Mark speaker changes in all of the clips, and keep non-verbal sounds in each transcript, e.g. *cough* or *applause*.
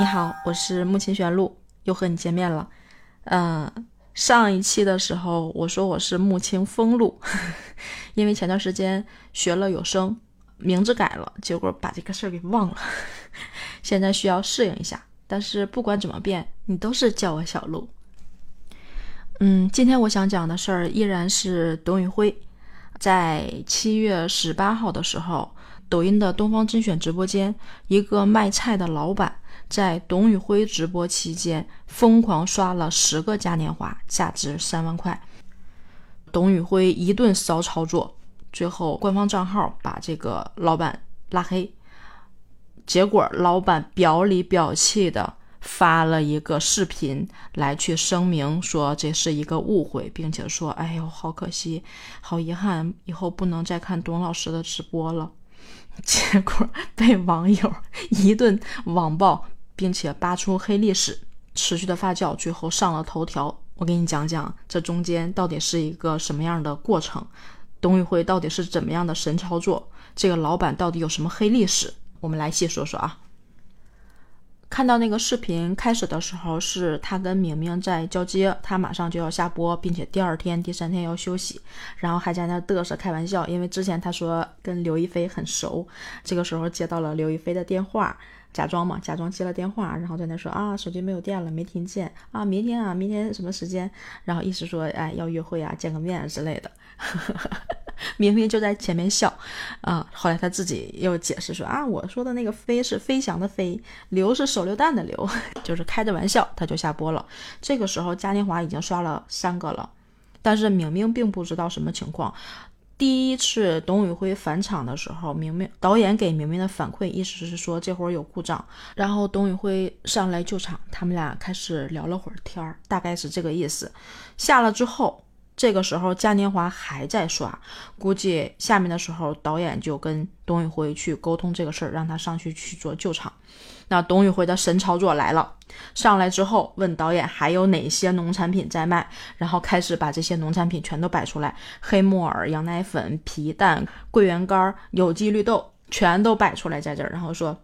Speaker 1: 你好，我是木琴玄露，又和你见面了。嗯，上一期的时候我说我是木青风露，*laughs* 因为前段时间学了有声，名字改了，结果把这个事儿给忘了，*laughs* 现在需要适应一下。但是不管怎么变，你都是叫我小鹿。嗯，今天我想讲的事儿依然是董宇辉，在七月十八号的时候，抖音的东方甄选直播间，一个卖菜的老板。在董宇辉直播期间，疯狂刷了十个嘉年华，价值三万块。董宇辉一顿骚操作，最后官方账号把这个老板拉黑。结果老板表里表气的发了一个视频来去声明，说这是一个误会，并且说：“哎呦，好可惜，好遗憾，以后不能再看董老师的直播了。”结果被网友一顿网暴。并且扒出黑历史，持续的发酵，最后上了头条。我给你讲讲这中间到底是一个什么样的过程，董宇辉到底是怎么样的神操作，这个老板到底有什么黑历史？我们来细说说啊。看到那个视频开始的时候，是他跟明明在交接，他马上就要下播，并且第二天、第三天要休息，然后还在那嘚瑟开玩笑，因为之前他说跟刘亦菲很熟，这个时候接到了刘亦菲的电话。假装嘛，假装接了电话，然后在那说啊，手机没有电了，没听见啊，明天啊，明天什么时间？然后意思说，哎，要约会啊，见个面之类的。*laughs* 明明就在前面笑啊，后来他自己又解释说啊，我说的那个飞是飞翔的飞，流是手榴弹的流，*laughs* 就是开着玩笑，他就下播了。这个时候嘉年华已经刷了三个了，但是明明并不知道什么情况。第一次董宇辉返场的时候，明明导演给明明的反馈意思是说这会儿有故障，然后董宇辉上来救场，他们俩开始聊了会儿天儿，大概是这个意思。下了之后。这个时候嘉年华还在刷，估计下面的时候导演就跟董宇辉去沟通这个事儿，让他上去去做救场。那董宇辉的神操作来了，上来之后问导演还有哪些农产品在卖，然后开始把这些农产品全都摆出来，黑木耳、羊奶粉、皮蛋、桂圆干、有机绿豆全都摆出来在这儿，然后说。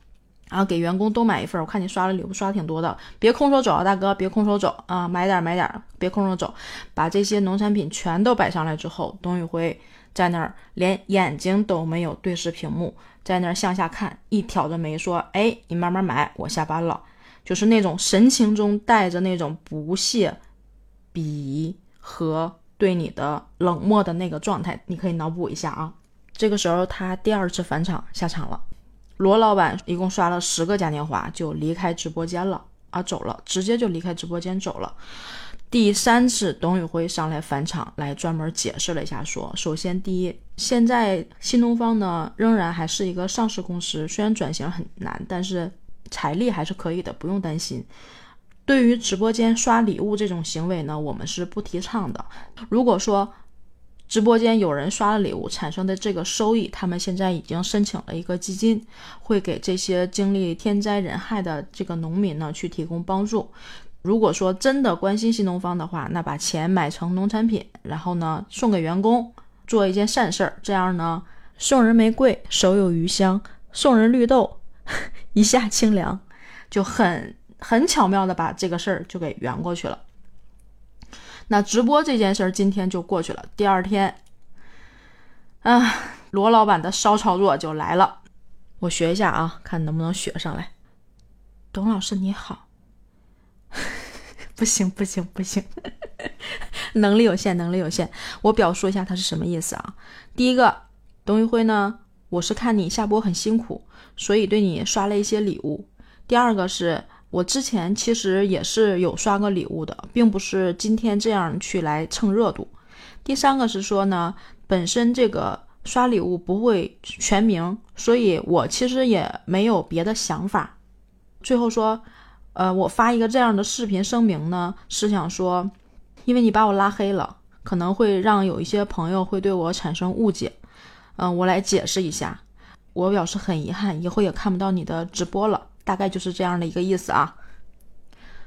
Speaker 1: 然后给员工都买一份，我看你刷了礼物刷挺多的，别空手走啊，大哥，别空手走啊，买点买点，别空手走。把这些农产品全都摆上来之后，董宇辉在那儿连眼睛都没有对视屏幕，在那儿向下看，一挑着眉说：“哎，你慢慢买，我下班了。”就是那种神情中带着那种不屑、鄙夷和对你的冷漠的那个状态，你可以脑补一下啊。这个时候他第二次返场下场了。罗老板一共刷了十个嘉年华就离开直播间了啊，走了，直接就离开直播间走了。第三次，董宇辉上来返场，来专门解释了一下，说：首先，第一，现在新东方呢仍然还是一个上市公司，虽然转型很难，但是财力还是可以的，不用担心。对于直播间刷礼物这种行为呢，我们是不提倡的。如果说，直播间有人刷了礼物产生的这个收益，他们现在已经申请了一个基金，会给这些经历天灾人害的这个农民呢去提供帮助。如果说真的关心新东方的话，那把钱买成农产品，然后呢送给员工，做一件善事儿，这样呢送人玫瑰手有余香，送人绿豆 *laughs* 一下清凉，就很很巧妙的把这个事儿就给圆过去了。那直播这件事儿今天就过去了。第二天，啊，罗老板的骚操作就来了。我学一下啊，看能不能学上来。董老师你好，不行不行不行，*laughs* 能力有限能力有限。我表述一下他是什么意思啊？第一个，董宇辉呢，我是看你下播很辛苦，所以对你刷了一些礼物。第二个是。我之前其实也是有刷过礼物的，并不是今天这样去来蹭热度。第三个是说呢，本身这个刷礼物不会全名，所以我其实也没有别的想法。最后说，呃，我发一个这样的视频声明呢，是想说，因为你把我拉黑了，可能会让有一些朋友会对我产生误解。嗯，我来解释一下，我表示很遗憾，以后也看不到你的直播了。大概就是这样的一个意思啊，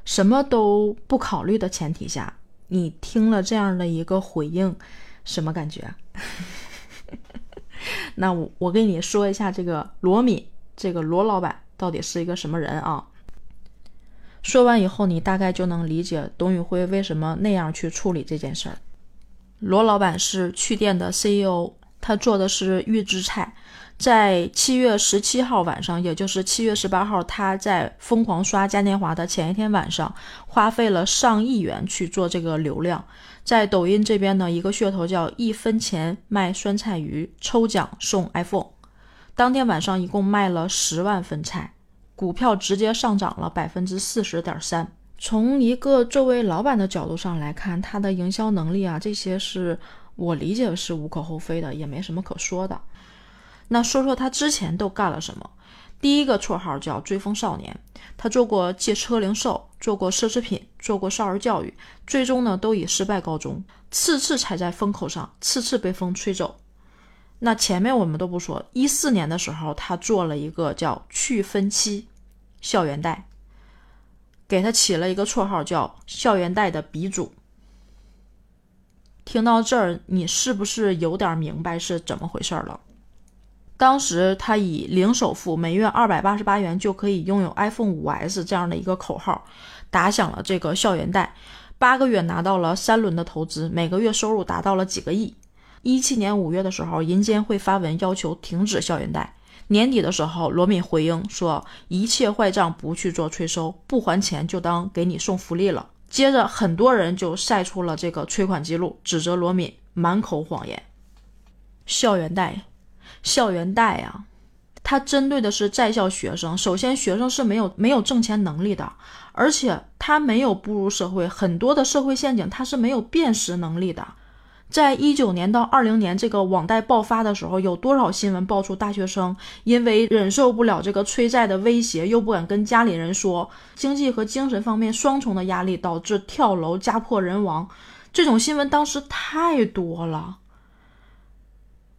Speaker 1: 什么都不考虑的前提下，你听了这样的一个回应，什么感觉？*laughs* 那我我跟你说一下，这个罗敏，这个罗老板到底是一个什么人啊？说完以后，你大概就能理解董宇辉为什么那样去处理这件事儿。罗老板是趣店的 CEO，他做的是预制菜。在七月十七号晚上，也就是七月十八号，他在疯狂刷嘉年华的前一天晚上，花费了上亿元去做这个流量。在抖音这边呢，一个噱头叫一分钱卖酸菜鱼，抽奖送 iPhone。当天晚上一共卖了十万份菜，股票直接上涨了百分之四十点三。从一个作为老板的角度上来看，他的营销能力啊，这些是我理解是无可厚非的，也没什么可说的。那说说他之前都干了什么？第一个绰号叫“追风少年”，他做过借车零售，做过奢侈品，做过少儿教育，最终呢都以失败告终，次次踩在风口上，次次被风吹走。那前面我们都不说，一四年的时候，他做了一个叫“去分期”校园贷。给他起了一个绰号叫“校园贷的鼻祖”。听到这儿，你是不是有点明白是怎么回事了？当时他以零首付、每月二百八十八元就可以拥有 iPhone 5S 这样的一个口号，打响了这个校园贷，八个月拿到了三轮的投资，每个月收入达到了几个亿。一七年五月的时候，银监会发文要求停止校园贷。年底的时候，罗敏回应说：“一切坏账不去做催收，不还钱就当给你送福利了。”接着，很多人就晒出了这个催款记录，指责罗敏满口谎言。校园贷，校园贷啊，它针对的是在校学生。首先，学生是没有没有挣钱能力的，而且他没有步入社会，很多的社会陷阱他是没有辨识能力的。在一九年到二零年这个网贷爆发的时候，有多少新闻爆出大学生因为忍受不了这个催债的威胁，又不敢跟家里人说，经济和精神方面双重的压力导致跳楼家破人亡？这种新闻当时太多了。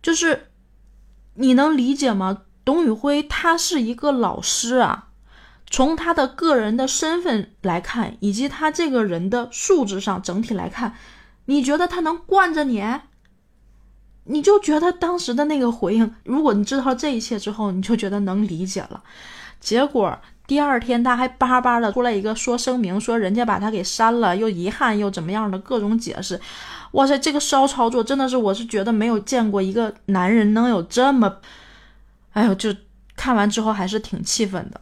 Speaker 1: 就是你能理解吗？董宇辉他是一个老师啊，从他的个人的身份来看，以及他这个人的素质上整体来看。你觉得他能惯着你？你就觉得当时的那个回应，如果你知道这一切之后，你就觉得能理解了。结果第二天他还巴巴的出来一个说声明，说人家把他给删了，又遗憾又怎么样的各种解释。哇塞，这个骚操作真的是，我是觉得没有见过一个男人能有这么……哎呦，就看完之后还是挺气愤的。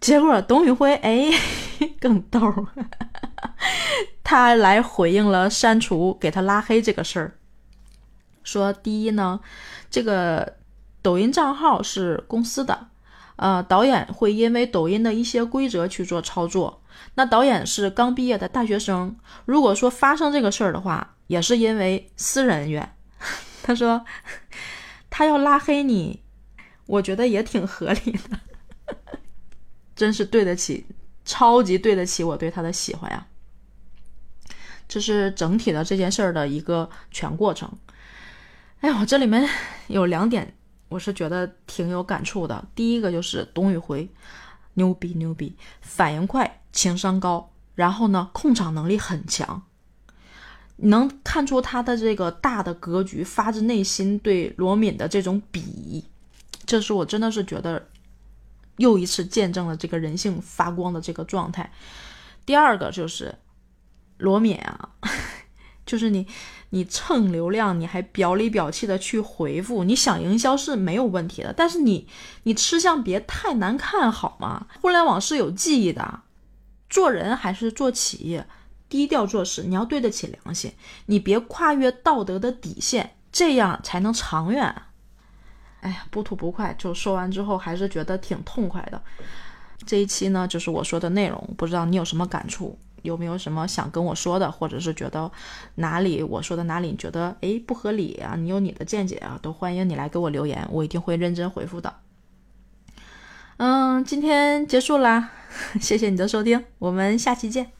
Speaker 1: 结果董宇辉哎 *laughs* 更逗。他来回应了删除给他拉黑这个事儿，说第一呢，这个抖音账号是公司的，呃，导演会因为抖音的一些规则去做操作。那导演是刚毕业的大学生，如果说发生这个事儿的话，也是因为私人恩怨。*laughs* 他说他要拉黑你，我觉得也挺合理的，真是对得起，超级对得起我对他的喜欢呀。这是整体的这件事儿的一个全过程。哎呦，这里面有两点，我是觉得挺有感触的。第一个就是董宇辉，牛逼牛逼，反应快，情商高，然后呢，控场能力很强，能看出他的这个大的格局，发自内心对罗敏的这种鄙夷。这是我真的是觉得又一次见证了这个人性发光的这个状态。第二个就是。罗敏啊，就是你，你蹭流量，你还表里表气的去回复，你想营销是没有问题的，但是你，你吃相别太难看好吗？互联网是有记忆的，做人还是做企业，低调做事，你要对得起良心，你别跨越道德的底线，这样才能长远。哎呀，不吐不快，就说完之后还是觉得挺痛快的。这一期呢，就是我说的内容，不知道你有什么感触。有没有什么想跟我说的，或者是觉得哪里我说的哪里你觉得诶不合理啊？你有你的见解啊，都欢迎你来给我留言，我一定会认真回复的。嗯，今天结束啦，*laughs* 谢谢你的收听，我们下期见。